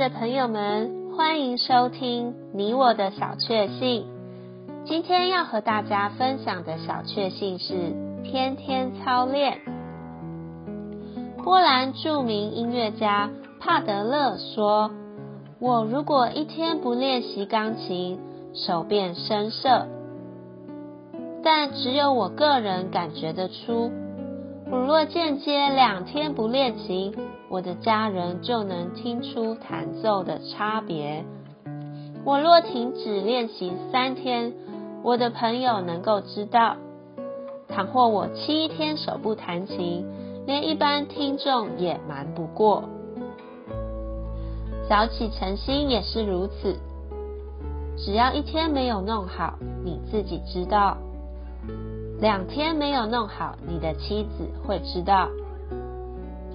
的朋友们，欢迎收听你我的小确幸。今天要和大家分享的小确幸是天天操练。波兰著名音乐家帕德勒说：“我如果一天不练习钢琴，手变生涩。但只有我个人感觉得出，我若间接两天不练琴。”我的家人就能听出弹奏的差别。我若停止练习三天，我的朋友能够知道。倘或我七天手不弹琴，连一般听众也瞒不过。早起晨星也是如此。只要一天没有弄好，你自己知道；两天没有弄好，你的妻子会知道。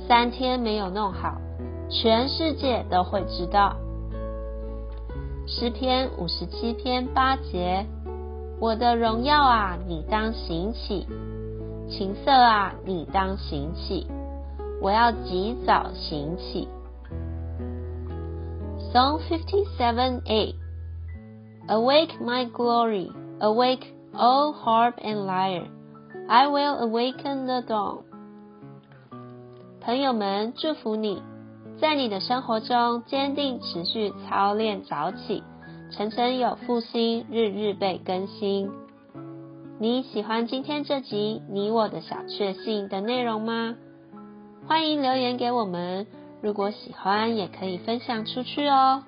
三天没有弄好，全世界都会知道。诗篇五十七篇八节，我的荣耀啊，你当行起；琴瑟啊，你当行起。我要及早行起。Song fifty seven eight Awake my glory, awake, O harp and lyre. I will awaken the dawn. 朋友们，祝福你，在你的生活中坚定持续操练早起，晨晨有复兴，日日被更新。你喜欢今天这集你我的小确幸的内容吗？欢迎留言给我们，如果喜欢也可以分享出去哦。